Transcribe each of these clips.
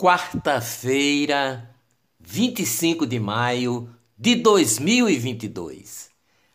quarta-feira, 25 de maio de 2022.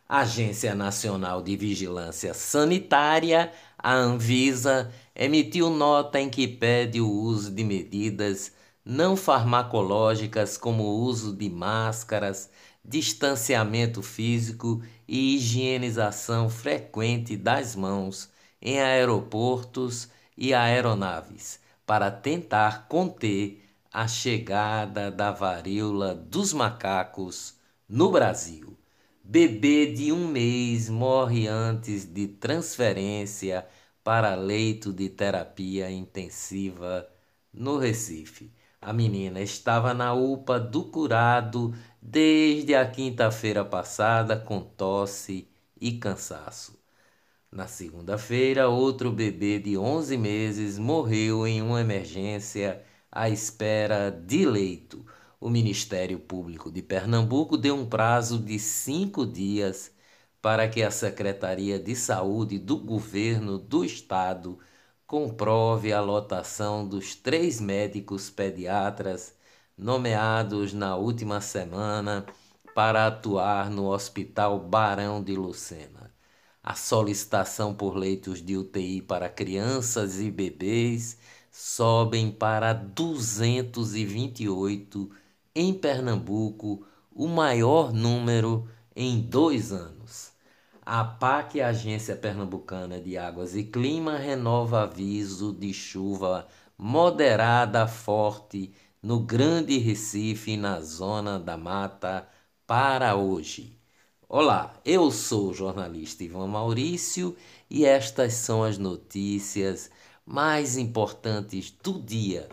Agência Nacional de Vigilância Sanitária, a Anvisa, emitiu nota em que pede o uso de medidas não farmacológicas como o uso de máscaras, distanciamento físico e higienização frequente das mãos em aeroportos e aeronaves para tentar conter a chegada da varíola dos macacos no Brasil. Bebê de um mês morre antes de transferência para leito de terapia intensiva no Recife. A menina estava na UPA do curado desde a quinta-feira passada com tosse e cansaço. Na segunda-feira, outro bebê de 11 meses morreu em uma emergência à espera de leito. O Ministério Público de Pernambuco deu um prazo de cinco dias para que a Secretaria de Saúde do Governo do Estado comprove a lotação dos três médicos pediatras nomeados na última semana para atuar no Hospital Barão de Lucena a solicitação por leitos de UTI para crianças e bebês sobem para 228 em Pernambuco, o maior número em dois anos. A PAC, Agência Pernambucana de Águas e Clima, renova aviso de chuva moderada forte no Grande Recife na zona da mata para hoje. Olá, eu sou o jornalista Ivan Maurício e estas são as notícias mais importantes do dia.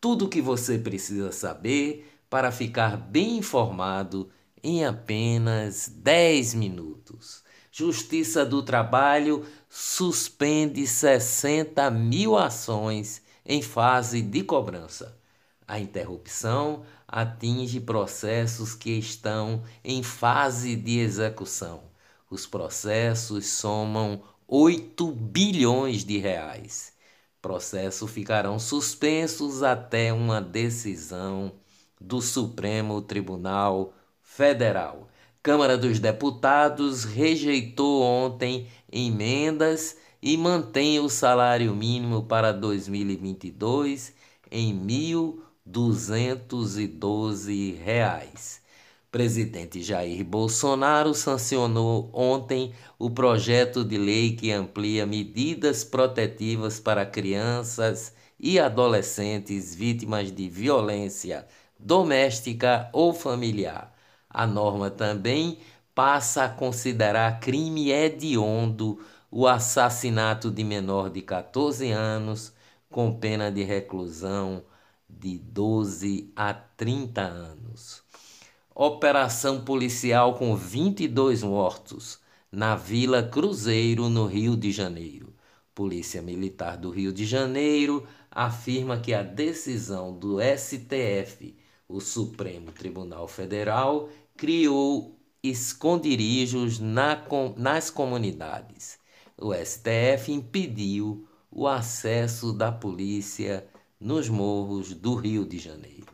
Tudo o que você precisa saber para ficar bem informado em apenas 10 minutos. Justiça do Trabalho suspende 60 mil ações em fase de cobrança. A interrupção atinge processos que estão em fase de execução. Os processos somam 8 bilhões de reais. Processos ficarão suspensos até uma decisão do Supremo Tribunal Federal. Câmara dos Deputados rejeitou ontem emendas e mantém o salário mínimo para 2022 em mil 212 reais. Presidente Jair Bolsonaro sancionou ontem o projeto de lei que amplia medidas protetivas para crianças e adolescentes vítimas de violência doméstica ou familiar. A norma também passa a considerar crime hediondo o assassinato de menor de 14 anos com pena de reclusão de 12 a 30 anos. Operação policial com 22 mortos na Vila Cruzeiro, no Rio de Janeiro. Polícia Militar do Rio de Janeiro afirma que a decisão do STF, o Supremo Tribunal Federal, criou esconderijos na, nas comunidades. O STF impediu o acesso da polícia nos morros do Rio de Janeiro.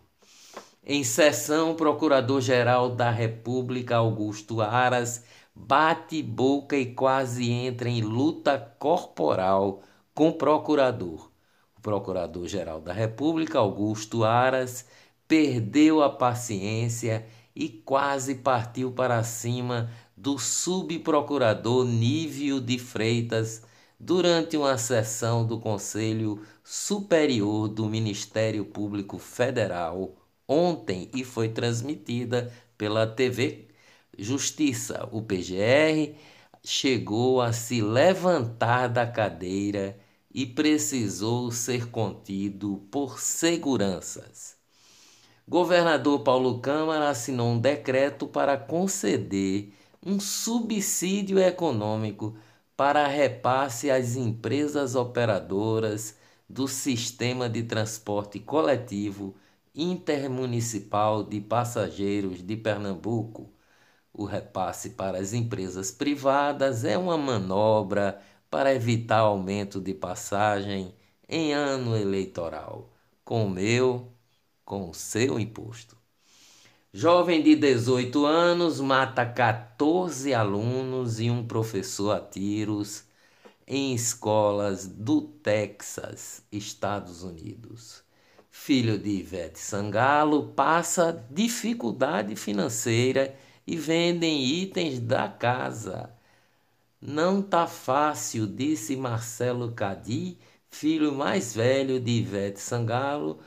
Em sessão, o Procurador-Geral da República, Augusto Aras, bate boca e quase entra em luta corporal com o procurador. O Procurador-Geral da República, Augusto Aras, perdeu a paciência e quase partiu para cima do subprocurador Nívio de Freitas durante uma sessão do Conselho Superior do Ministério Público Federal ontem e foi transmitida pela TV Justiça. O PGR chegou a se levantar da cadeira e precisou ser contido por seguranças. Governador Paulo Câmara assinou um decreto para conceder um subsídio econômico para repasse às empresas operadoras do Sistema de Transporte Coletivo Intermunicipal de Passageiros de Pernambuco. O repasse para as empresas privadas é uma manobra para evitar aumento de passagem em ano eleitoral. com o meu, com o seu imposto. Jovem de 18 anos mata 14 alunos e um professor a tiros em escolas do Texas, Estados Unidos. Filho de Ivete Sangalo passa dificuldade financeira e vendem itens da casa. Não tá fácil, disse Marcelo Cadi, filho mais velho de Ivete Sangalo,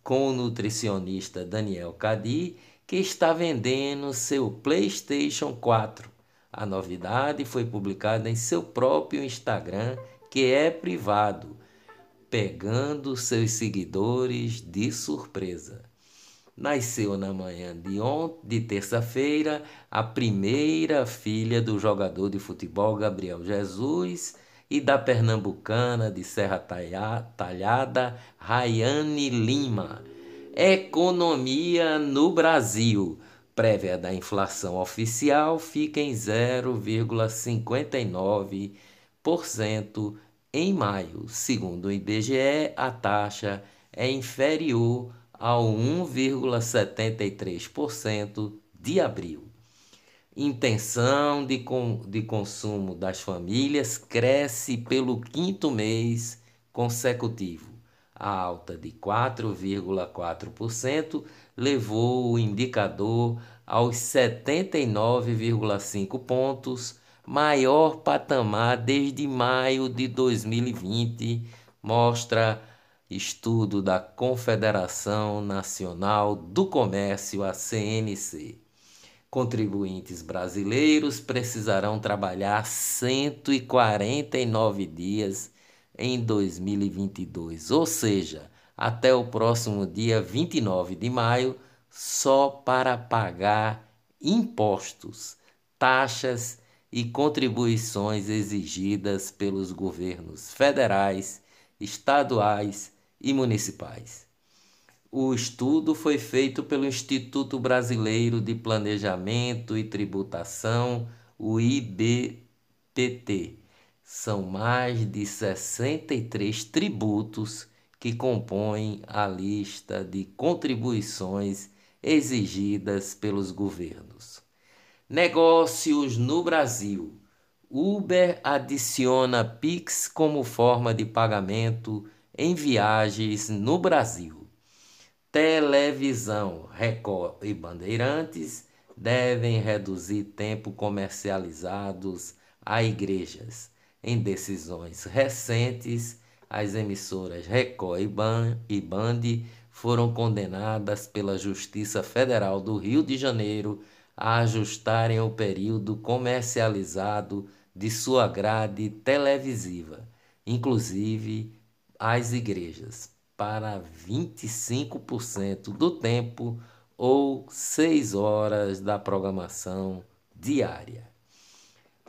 com o nutricionista Daniel Cadi, que está vendendo seu PlayStation 4. A novidade foi publicada em seu próprio Instagram, que é privado, pegando seus seguidores de surpresa. Nasceu na manhã de, de terça-feira a primeira filha do jogador de futebol Gabriel Jesus e da pernambucana de Serra Talhada, Rayane Lima Economia no Brasil. Prévia da inflação oficial fica em 0,59% em maio. Segundo o IBGE, a taxa é inferior ao 1,73% de abril. Intenção de, com, de consumo das famílias cresce pelo quinto mês consecutivo a alta de 4,4% levou o indicador aos 79,5 pontos, maior patamar desde maio de 2020, mostra estudo da Confederação Nacional do Comércio, a CNC. Contribuintes brasileiros precisarão trabalhar 149 dias em 2022, ou seja, até o próximo dia 29 de maio, só para pagar impostos, taxas e contribuições exigidas pelos governos federais, estaduais e municipais. O estudo foi feito pelo Instituto Brasileiro de Planejamento e Tributação, o IBPT são mais de 63 tributos que compõem a lista de contribuições exigidas pelos governos. Negócios no Brasil. Uber adiciona Pix como forma de pagamento em viagens no Brasil. Televisão, Record e Bandeirantes devem reduzir tempo comercializados a igrejas. Em decisões recentes, as emissoras Record e Band foram condenadas pela Justiça Federal do Rio de Janeiro a ajustarem o período comercializado de sua grade televisiva, inclusive as igrejas, para 25% do tempo ou 6 horas da programação diária.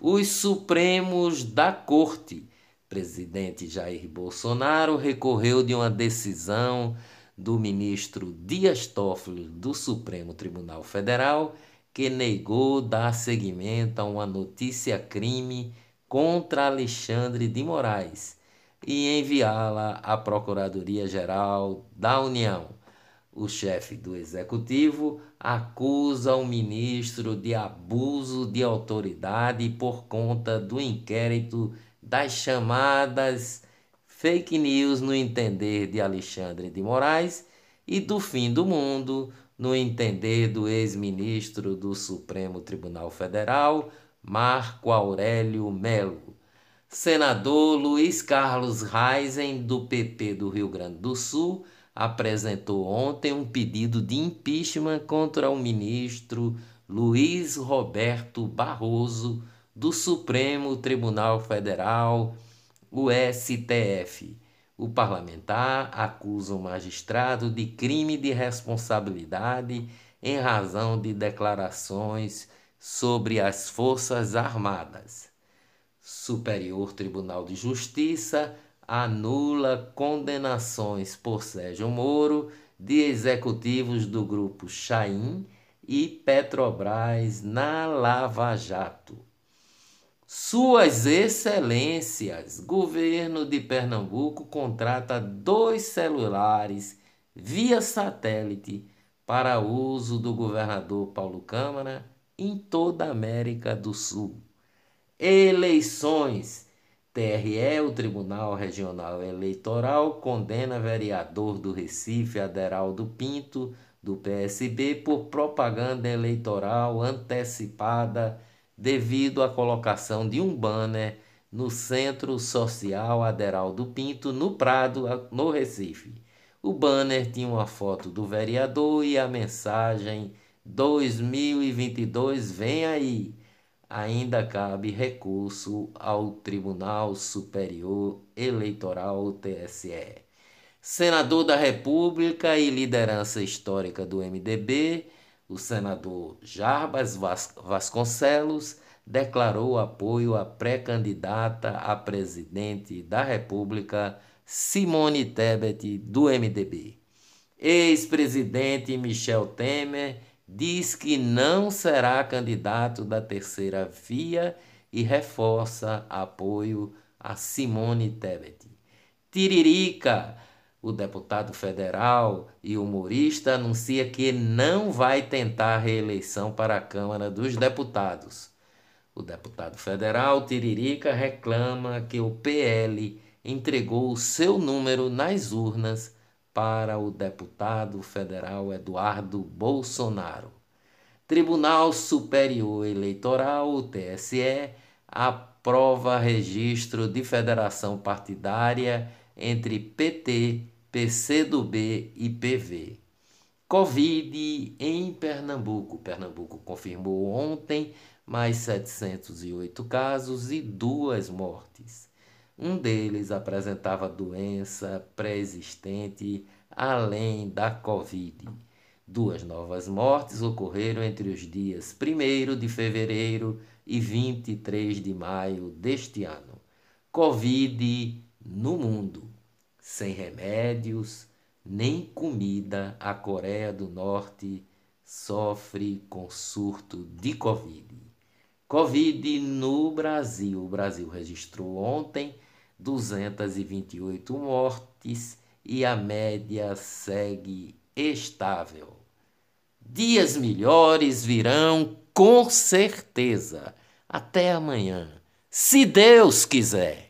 Os Supremos da Corte. Presidente Jair Bolsonaro recorreu de uma decisão do ministro Dias Toffoli do Supremo Tribunal Federal que negou dar seguimento a uma notícia crime contra Alexandre de Moraes e enviá-la à Procuradoria-Geral da União o chefe do executivo acusa o ministro de abuso de autoridade por conta do inquérito das chamadas fake news no entender de Alexandre de Moraes e do fim do mundo no entender do ex-ministro do Supremo Tribunal Federal, Marco Aurélio Melo. Senador Luiz Carlos Reisen, do PP do Rio Grande do Sul, apresentou ontem um pedido de impeachment contra o ministro Luiz Roberto Barroso do Supremo Tribunal Federal, o STF. O parlamentar acusa o magistrado de crime de responsabilidade em razão de declarações sobre as Forças Armadas. Superior Tribunal de Justiça anula condenações por Sérgio Moro de executivos do grupo Chaim e Petrobras na Lava Jato. Suas Excelências, governo de Pernambuco contrata dois celulares via satélite para uso do governador Paulo Câmara em toda a América do Sul. Eleições. TRE, o Tribunal Regional Eleitoral, condena vereador do Recife, Aderaldo Pinto, do PSB, por propaganda eleitoral antecipada devido à colocação de um banner no Centro Social Aderaldo Pinto, no Prado, no Recife. O banner tinha uma foto do vereador e a mensagem 2022 vem aí. Ainda cabe recurso ao Tribunal Superior Eleitoral TSE. Senador da República e liderança histórica do MDB, o senador Jarbas Vasconcelos declarou apoio à pré-candidata a presidente da República, Simone Tebet, do MDB. Ex-presidente Michel Temer diz que não será candidato da terceira via e reforça apoio a Simone Tebet. Tiririca, o deputado federal e humorista, anuncia que não vai tentar reeleição para a Câmara dos Deputados. O deputado federal Tiririca reclama que o PL entregou o seu número nas urnas para o deputado federal Eduardo Bolsonaro. Tribunal Superior Eleitoral, TSE, aprova registro de federação partidária entre PT, PCdoB e PV. Covid em Pernambuco. Pernambuco confirmou ontem mais 708 casos e duas mortes. Um deles apresentava doença pré-existente além da Covid. Duas novas mortes ocorreram entre os dias 1 de fevereiro e 23 de maio deste ano. Covid no mundo. Sem remédios nem comida, a Coreia do Norte sofre com surto de Covid. Covid no Brasil. O Brasil registrou ontem 228 mortes e a média segue estável. Dias melhores virão com certeza. Até amanhã, se Deus quiser.